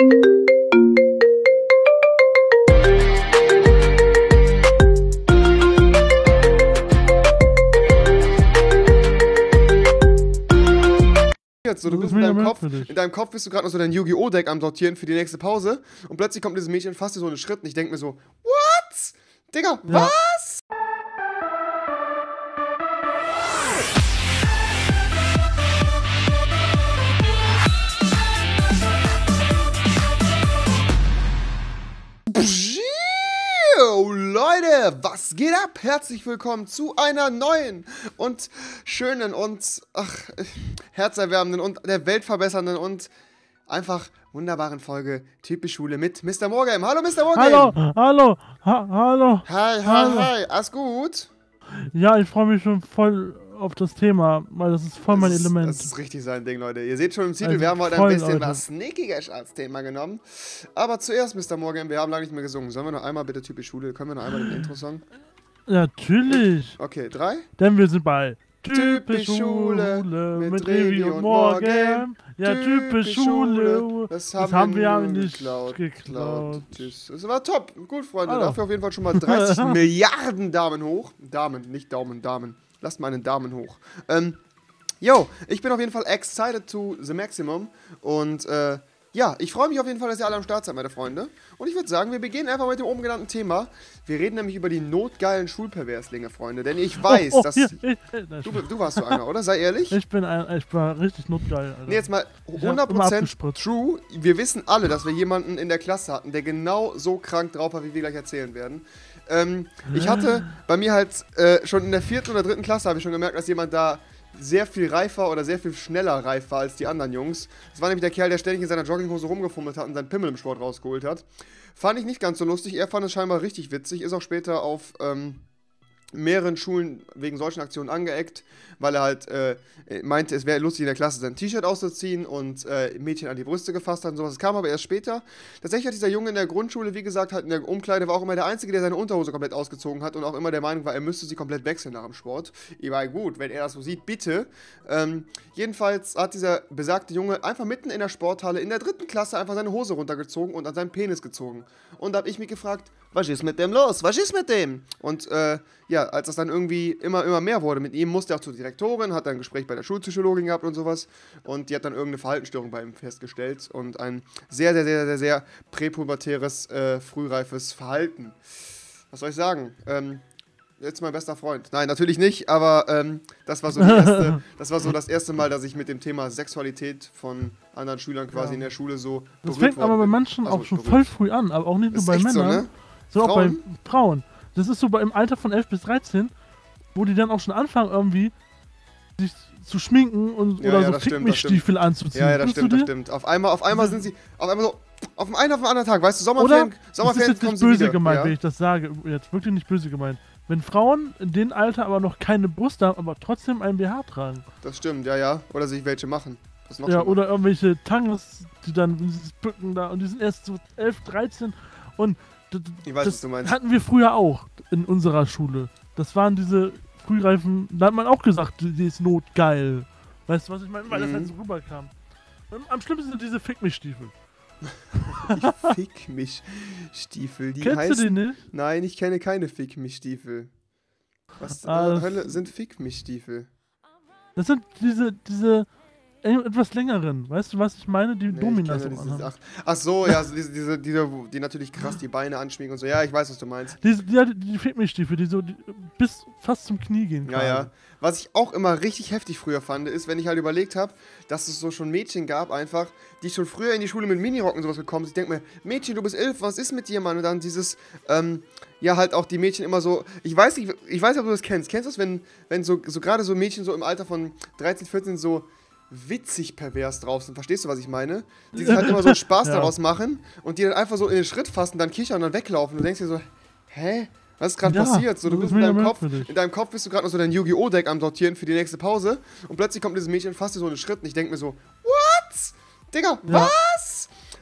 Jetzt so, du bist in deinem, Kopf, in deinem Kopf bist du gerade noch so dein Yu-Gi-Oh! Deck am Sortieren für die nächste Pause und plötzlich kommt dieses Mädchen fast so einen Schritt und ich denke mir so, what? Digga, Ja. was? Was geht ab? Herzlich willkommen zu einer neuen und schönen und ach, herzerwärmenden und der Welt verbessernden und einfach wunderbaren Folge Typisch Schule mit Mr. Morgan. Hallo Mr. Morgan. Hallo, hallo, ha hallo. Hi, hi, Hallo. hi. Alles gut? Ja, ich freue mich schon voll auf das Thema, weil das ist voll mein das Element. Ist, das ist richtig sein Ding, Leute. Ihr seht schon im Titel, Also wir haben heute voll, ein bisschen Leute. was Sneakiges als Thema genommen. Aber zuerst, Mr. Morgan, wir haben lange nicht mehr gesungen. Sollen wir noch einmal bitte Typisch Schule? Können wir noch einmal den Intro-Song? Natürlich, Okay, drei? denn wir sind bei Typisch Schule Schule mit mit Revi und Morgan. Morgan. Ja, typisch Schule. Das Das haben, haben wir nicht geklaut. geklaut. Tschüss. Das war top. Gut, Freunde. Hallo. Dafür auf jeden Fall schon mal 30 Milliarden Daumen hoch. Damen, nicht Daumen, Damen. Lasst mal einen Daumen hoch. Ähm, yo, ich bin auf jeden Fall excited to the maximum. Und äh, ja, ich freue mich auf jeden Fall, dass ihr alle am Start seid, meine Freunde. Und ich würde sagen, wir beginnen einfach mit dem oben genannten Thema. Wir reden nämlich über die notgeilen Schulperverslinge, Freunde. Denn ich weiß, oh, oh, dass. hier, ich, Du, du warst so einer, oder? Sei ehrlich. ich bin ein, ich war richtig notgeil. Alter. Nee, jetzt mal Ich hab immer 100% abgespritzt. true. Wir wissen alle, dass wir jemanden in der Klasse hatten, der genau so krank drauf war, wie wir gleich erzählen werden. Ähm, ich hatte bei mir halt äh, schon in der vierten oder dritten Klasse habe ich schon gemerkt, dass jemand da sehr viel reifer oder sehr viel schneller reif war als die anderen Jungs. Das war nämlich der Kerl, der ständig in seiner Jogginghose rumgefummelt hat und seinen Pimmel im Sport rausgeholt hat. Fand ich nicht ganz so lustig. Er fand es scheinbar richtig witzig. Ist auch später auf ähm, mehreren Schulen wegen solchen Aktionen angeeckt, weil er halt äh, meinte, es wäre lustig in der Klasse sein T-Shirt auszuziehen und äh, Mädchen an die Brüste gefasst hat und sowas. Das kam aber erst später. Tatsächlich hat dieser Junge in der Grundschule, wie gesagt, halt in der Umkleide war auch immer der Einzige, der seine Unterhose komplett ausgezogen hat und auch immer der Meinung war, er müsste sie komplett wechseln nach dem Sport. Ich war gut, wenn er das so sieht, bitte. Ähm, jedenfalls hat dieser besagte Junge einfach mitten in der Sporthalle in der dritten Klasse einfach seine Hose runtergezogen und an seinen Penis gezogen. Und da habe ich mich gefragt, was ist mit dem los? Was ist mit dem? Und äh, ja, als das dann irgendwie immer, immer mehr wurde mit ihm, musste er auch zur Direktorin, hat dann ein Gespräch bei der Schulpsychologin gehabt und sowas. Und die hat dann irgendeine Verhaltensstörung bei ihm festgestellt und ein sehr, sehr, sehr, sehr, sehr präpubertäres, äh, frühreifes Verhalten. Was soll ich sagen? Ähm, jetzt mein bester Freund. Nein, natürlich nicht, aber ähm, das, war so die erste, das war so das erste Mal, dass ich mit dem Thema Sexualität von anderen Schülern quasi Ja. in der Schule so das fängt aber bei manchen Also auch schon berührt. voll früh an, aber auch nicht nur Ist bei echt so, Männern, ne? sondern auch bei Frauen? Frauen. Das ist so bei, im Alter von 11 bis 13, wo die dann auch schon anfangen irgendwie sich zu schminken und Ja, oder ja, so Fickmich-Stiefel anzuziehen. Ja, ja, das stimmt, das stimmt. Auf einmal, auf einmal sind sie, auf einmal so, auf dem einen auf den anderen Tag, weißt du, Oder? Sommerferien, Das ist Sommerferien jetzt nicht böse wieder. gemeint, ja? wenn ich das sage. Jetzt wirklich nicht böse gemeint. Wenn Frauen in dem Alter aber noch keine Brust haben, aber trotzdem ein BH tragen. Das stimmt, ja, ja. Oder sich welche machen. Ja, oder irgendwelche Tangas, die dann dieses Bücken da und die sind erst so 11, 13 und Ich weiß, das was du meinst. hatten wir früher auch in unserer Schule. Das waren diese frühreifen, da hat man auch gesagt, die ist notgeil. Weißt du, was ich meine? Weil das Mhm. halt so rüberkam. Und am schlimmsten sind diese Fick-mich-Stiefel. Die Fick mich Stiefel, die Kennst heißen. du die nicht? Nein, ich kenne keine Fick mich Stiefel. Was zur Ah, das- Hölle sind Fick mich Stiefel? Das sind diese, diese etwas längeren. Weißt du, was ich meine? Die Nee, ich Dominas auch dieses, ach, ach so, ja, so diese, diese, diese, die natürlich krass die Beine anschmiegen und so. Ja, ich weiß, was du meinst. Die, die, die Fick-mich-Stiefel, die so die, bis fast zum Knie gehen Ja, ja. Was ich auch immer richtig heftig früher fand, ist, wenn ich halt überlegt habe, dass es so schon Mädchen gab, einfach, die schon früher in die Schule mit Minirocken und sowas gekommen sind. Ich denke mir, Mädchen, du bist elf, was ist mit dir, Mann? Und dann dieses, ähm, ja, halt auch die Mädchen immer so, ich weiß nicht, ich weiß nicht, ob du das kennst. Kennst du das, wenn, wenn so, so gerade so Mädchen so im Alter von 13, 14 so witzig pervers drauf sind? Verstehst du, was ich meine? Die sich halt immer so einen Spaß Ja. daraus machen und die dann einfach so in den Schritt fassen, dann kichern und dann weglaufen. Und du denkst dir so, hä? Was ist gerade Ja, passiert? So, du bist ist in deinem Kopf, in deinem Kopf bist du gerade noch so dein Yu-Gi-Oh! Deck am Sortieren für die nächste Pause und plötzlich kommt dieses Mädchen fast dir so einen Schritt und ich denke mir so, what? Digga, Ja. was?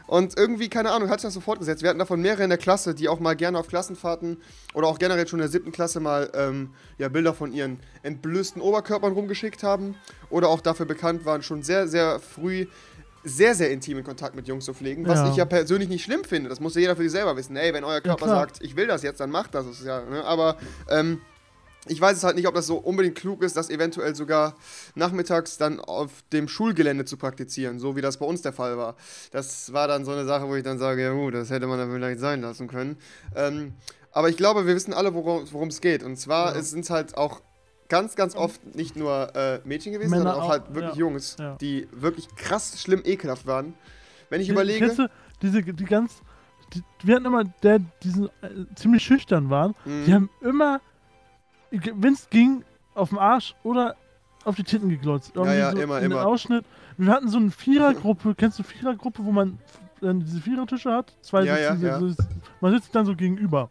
Und irgendwie, keine Ahnung, hat sich das so fortgesetzt. Wir hatten davon mehrere in der Klasse, die auch mal gerne auf Klassenfahrten oder auch generell schon in der siebten Klasse mal ähm, ja, Bilder von ihren entblößten Oberkörpern rumgeschickt haben oder auch dafür bekannt waren, schon sehr, sehr früh sehr, sehr intimen Kontakt mit Jungs zu pflegen, was Ja. ich ja persönlich nicht schlimm finde. Das muss ja jeder für sich selber wissen. Ey, wenn euer Körper klar. sagt, ich will das jetzt, dann macht das. das ja, ne? Aber ähm, ich weiß es halt nicht, ob das so unbedingt klug ist, das eventuell sogar nachmittags dann auf dem Schulgelände zu praktizieren, so wie das bei uns der Fall war. Das war dann so eine Sache, wo ich dann sage, ja gut, das hätte man dann vielleicht sein lassen können. Ähm, aber ich glaube, wir wissen alle, worum es geht. Und zwar Ja. es sind halt auch ganz, ganz oft nicht nur äh, Mädchen gewesen, Männer sondern auch, auch, halt wirklich ja. Jungs, Ja. die wirklich krass schlimm ekelhaft waren. Wenn ich Die- überlege, Kennst du, diese, die ganz. Die, wir hatten immer, der diesen äh, ziemlich schüchtern waren. Mhm. Die haben immer, wenn es ging, auf den Arsch oder auf die Titten geglotzt. Irgendwie ja, so immer, in den immer. Ausschnitt. Wir hatten so eine Vierergruppe. Kennst du Vierergruppe, wo man äh, diese Vierertische hat? Zwei Ja, ja, sitzen, ja. so- man sitzt dann so gegenüber.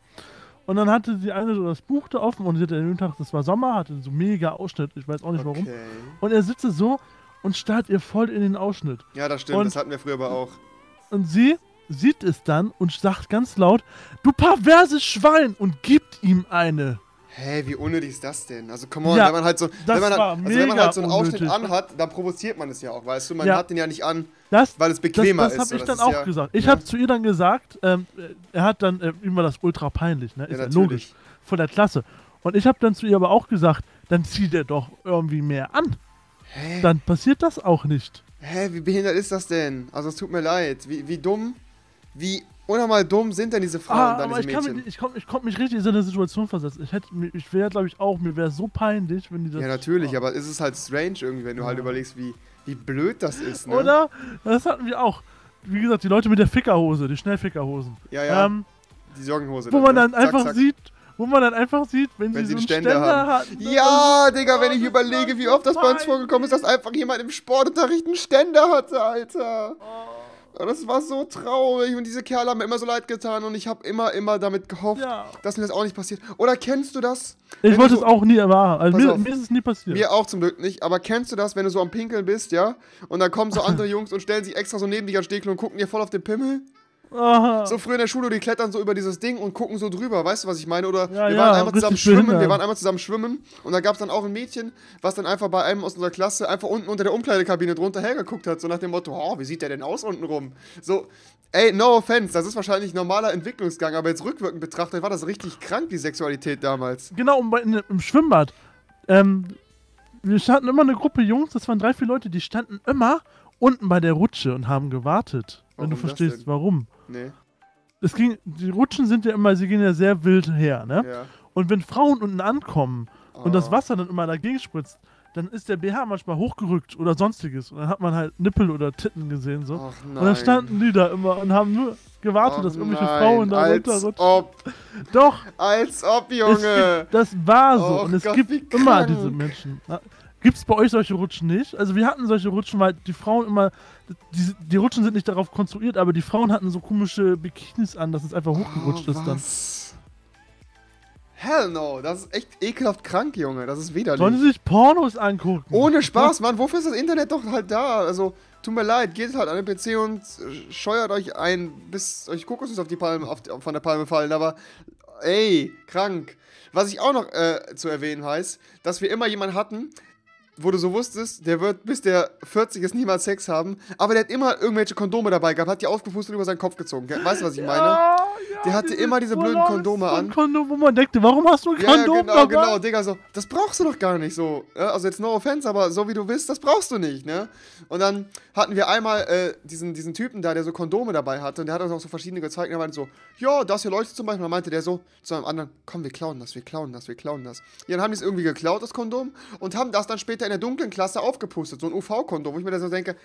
Und dann hatte die eine so das Buch da offen und sie hatte dem Tag, das war Sommer, hatte so mega Ausschnitt. Ich weiß auch nicht warum. okay. Und er sitze so und starrt ihr voll in den Ausschnitt. Ja, das stimmt, Und- das hatten wir früher aber auch. Und sie sieht es dann und sagt ganz laut, du perverses Schwein und gibt ihm eine. Hä, wie unnötig ist das denn? Also, come on, Ja, wenn man halt so, das wenn man, halt, also, wenn man halt so einen Ausschnitt unnötig. anhat, dann provoziert man es ja auch, weißt du? Man Ja. hat den ja nicht an, Das, weil es bequemer das, ist. das habe ich das dann auch ja, gesagt. Ich ja. habe zu ihr dann gesagt, ähm, äh, er hat dann, äh, ihm war das ultra peinlich, ne? Ist Ja, logisch. Von der Klasse. Und ich habe dann zu ihr aber auch gesagt, dann zieh dir doch irgendwie mehr an. Hä? Dann passiert das auch nicht. Hä, wie behindert ist das denn? Also, es tut mir leid. Wie, wie dumm, wie unnormal dumm sind denn diese Frauen, Ah, dann aber diese ich, Mädchen? mich, ich konnte ich konnt mich richtig in so eine Situation versetzen. Ich, hätte, ich wäre, glaube ich, auch, mir wäre so peinlich, wenn die das. ja, natürlich, Ah. aber es ist halt strange irgendwie, wenn du halt Ja. überlegst, wie, wie blöd das ist, ne? Oder? Das hatten wir auch. Wie gesagt, die Leute mit der Fickerhose, die Schnellfickerhosen. Ja, ja, Ähm, die Jogginghose. wo man ne? dann Zack, einfach zack. sieht, wo man dann einfach sieht, wenn, Wenn sie so einen Ständer Ständer, haben. hatten. Ja, Digga, wenn ich überlege, wie oft das bei uns vorgekommen ist, dass einfach jemand im Sportunterricht einen Ständer hatte, Alter. Oh, Das war so traurig und diese Kerle haben mir immer so leid getan und ich habe immer, immer damit gehofft, Ja. dass mir das auch nicht passiert. Oder kennst du das? Ich wollte es so- auch nie erwarten. Also mir, auf. mir ist es nie passiert. Mir auch zum Glück nicht, aber kennst du das, wenn du so am Pinkeln bist, ja? Und dann kommen so andere Jungs und stellen sich extra so neben dich an Stehklo und gucken dir voll auf den Pimmel? Aha. So früher in der Schule, die klettern so über dieses Ding und gucken so drüber, weißt du, was ich meine? Oder Ja, wir ja, waren einmal zusammen schwimmen, wir behindert. waren einmal zusammen schwimmen und da gab es dann auch ein Mädchen, was dann einfach bei einem aus unserer Klasse einfach unten unter der Umkleidekabine drunter hergeguckt hat, so nach dem Motto, oh, wie sieht der denn aus unten rum? So, ey, no offense, das ist wahrscheinlich normaler Entwicklungsgang, aber jetzt rückwirkend betrachtet war das richtig krank, die Sexualität damals. Genau, im Schwimmbad. Ähm, wir standen immer eine Gruppe Jungs, das waren drei, vier Leute, die standen immer unten bei der Rutsche und haben gewartet. Wenn du verstehst, warum. Nee, Es ging, die Rutschen sind ja immer, sie gehen ja sehr wild her, ne? ja. Und wenn Frauen unten ankommen und das Oh. Wasser dann immer dagegen spritzt, dann ist der BH manchmal hochgerückt oder sonstiges. Und dann hat man halt Nippel oder Titten gesehen, so. Und dann standen die da immer und haben nur gewartet, Ach dass irgendwelche nein, Frauen da als runterrutschen. ob, Doch, als ob, Junge. gibt, das war so. Och und es Gott, gibt immer diese Menschen. Gibt es bei euch solche Rutschen nicht? Also wir hatten solche Rutschen, weil die Frauen immer, die, die Rutschen sind nicht darauf konstruiert, aber die Frauen hatten so komische Bikinis an, dass es einfach hochgerutscht oh, ist dann. Hell no, das ist echt ekelhaft krank, Junge. Das ist widerlich. Sollen sie sich Pornos angucken? Ohne Spaß, Mann. Wofür ist das Internet doch halt da? Also, tut mir leid, geht halt an den PC und äh, scheuert euch ein, bis euch Kokosnüsse auf die Palme, auf von der Palme fallen. Aber, ey, krank. Was ich auch noch äh, zu erwähnen heißt, dass wir immer jemanden hatten, wo du so wusstest, der wird bis der 40 ist niemals Sex haben, aber der hat immer irgendwelche Kondome dabei gehabt, hat die aufgepustet und über seinen Kopf gezogen. Weißt du, was ich meine? Ja, Der hatte immer diese blöden Kondome an. Kondom, wo man denkt, warum hast du ein Ja, ja, Kondom genau, dabei? genau, Digga, so, das brauchst du doch gar nicht so. Also jetzt no offense, aber so wie du bist, das brauchst du nicht, ne? Und dann hatten wir einmal äh, diesen, diesen Typen da, der so Kondome dabei hatte und der hat uns auch so verschiedene gezeigt und er meinte so, ja, das hier leuchtet zum Beispiel. Und dann meinte der so zu einem anderen, komm, wir klauen das, wir klauen das, wir klauen das. Ja, dann haben die es irgendwie geklaut, das Kondom, und haben das dann später in der dunklen Klasse aufgepustet, so ein UV-Kondom, wo ich mir dann so denke,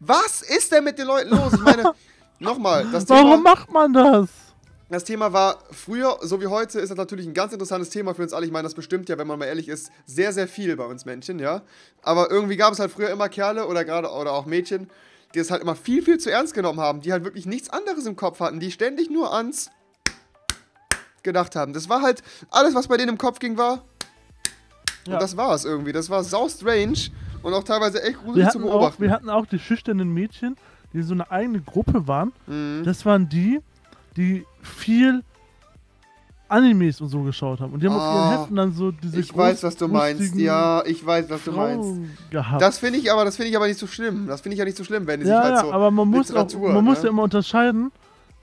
was ist denn mit den Leuten los? Ich meine, nochmal, das Thema... Warum macht man das? Das Thema war früher, so wie heute, ist das natürlich ein ganz interessantes Thema für uns alle. Ich meine, das bestimmt ja, wenn man mal ehrlich ist, sehr, sehr viel bei uns Männchen, ja. Aber irgendwie gab es halt früher immer Kerle oder gerade oder auch Mädchen, die es halt immer viel, viel zu ernst genommen haben, die halt wirklich nichts anderes im Kopf hatten, die ständig nur ans gedacht haben. Das war halt alles, was bei denen im Kopf ging, war. Ja. Und das war es irgendwie. Das war sau strange und auch teilweise echt gruselig zu hatten, auch, beobachten. wir hatten auch die schüchternen Mädchen, die so eine eigene Gruppe waren. Mhm. Das waren die, die viel Animes und so geschaut haben. Und die haben auf Ah, ihren Heften dann so diese Ich weiß, was du meinst. Ja, ich weiß, was du meinst. Frauen gehabt. Das finde ich aber, das finde ich aber nicht so schlimm. Das finde ich ja nicht so schlimm, wenn sich ja, halt ja, so. aber man muss, auch, man muss ne? ja immer unterscheiden,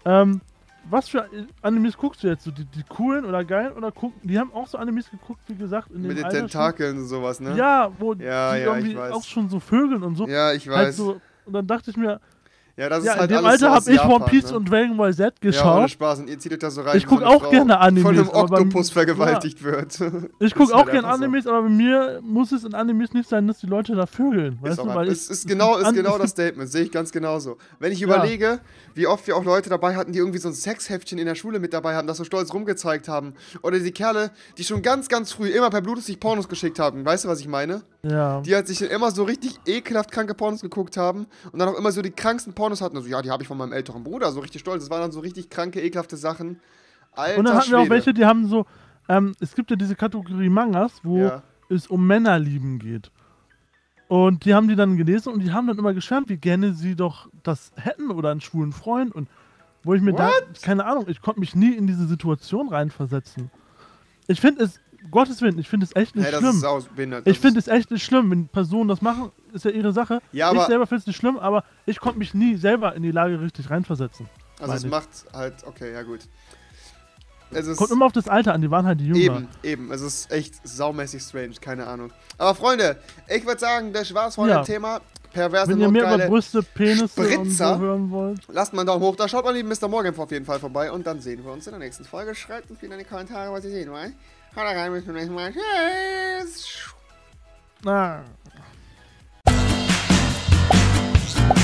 ähm, was für Animes guckst du jetzt? So die, die coolen oder geilen oder gucken? Die haben auch so Animes geguckt, wie gesagt, in mit den. Tentakeln und sowas, ne? Ja, wo Ja, die ja, irgendwie auch schon so Vögeln und so. Ja, ich Halt weiß. so, und dann dachte ich mir, ja, das ja, ist halt in dem Alter so habe ich One Piece ne? und Dragon Ball Z Ja, ohne geschaut. Spaß. Und ihr zieht euch da so rein. Ich wie guck so eine auch Frau gerne Animes, Von einem Oktopus vergewaltigt wird. ich gucke auch gerne. Animes, aber bei mir muss es in Animes nicht sein, dass die Leute da vögeln. Weißt Ist, du, weil es ich, ist genau, ist genau das Statement, sehe ich ganz genauso. Wenn ich Ja. überlege, wie oft wir auch Leute dabei hatten, die irgendwie so ein Sexheftchen in der Schule mit dabei haben, das so stolz rumgezeigt haben. Oder die Kerle, die schon ganz, ganz früh immer per Bluetooth sich Pornos geschickt haben. Weißt du, was ich meine? Ja. Die halt sich dann immer so richtig ekelhaft kranke Pornos geguckt haben und dann auch immer so die kranksten Pornos hatten. Also, ja, die habe ich von meinem älteren Bruder, so richtig stolz. Das waren dann so richtig kranke, ekelhafte Sachen. Alter Und dann hatten wir auch Schwede. welche, die haben so, ähm, es gibt ja diese Kategorie Mangas, wo Ja. es um Männerlieben geht. Und die haben die dann gelesen und die haben dann immer geschwärmt, wie gerne sie doch das hätten oder einen schwulen Freund. Und wo ich mir da, What? keine Ahnung, ich konnte mich nie in diese Situation reinversetzen. Ich finde es, Gottes Willen, ich finde es echt nicht Hey, schlimm. sausbehindert. Ich finde es echt nicht schlimm, wenn Personen das machen, ist ja ihre Sache. Ja, ich selber finde es nicht schlimm, aber ich konnte mich nie selber in die Lage richtig reinversetzen. Also, es ich. macht halt, okay, ja, gut. Es Kommt immer auf das Alter an, die waren halt die Jünger. Eben, eben. Es ist echt saumäßig strange, keine Ahnung. Aber Freunde, ich würde sagen, das war's von Ja. dem Thema. Perverse Wenn ihr mehr über. Brüste, Penisse und Spritzer. so hören wollt. Lasst mal einen Daumen hoch, da schaut mal lieben Mr. Morgan auf jeden Fall vorbei und dann sehen wir uns in der nächsten Folge. Schreibt uns wieder in die Kommentare, was ihr sehen wollt. Haut rein, bis zum nächsten Mal. Tschüss. Ah. Thank you.